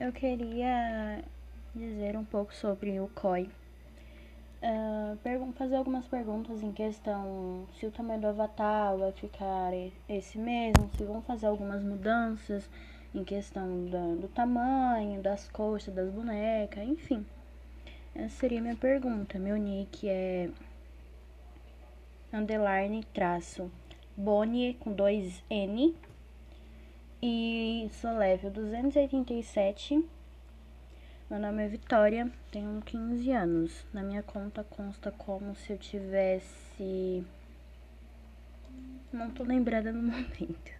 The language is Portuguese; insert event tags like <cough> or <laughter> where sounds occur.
eu queria dizer um pouco sobre o COI. Uh, fazer algumas perguntas em questão se o tamanho do avatar vai ficar esse mesmo, se vão fazer algumas mudanças em questão do tamanho, das coxas, das bonecas, enfim. Essa seria minha pergunta. Meu nick é underline traço Bonnie com dois N sou level 287. Meu nome é Vitória, tenho 15 anos. Na minha conta consta como se eu tivesse. Não tô lembrada no <laughs> momento.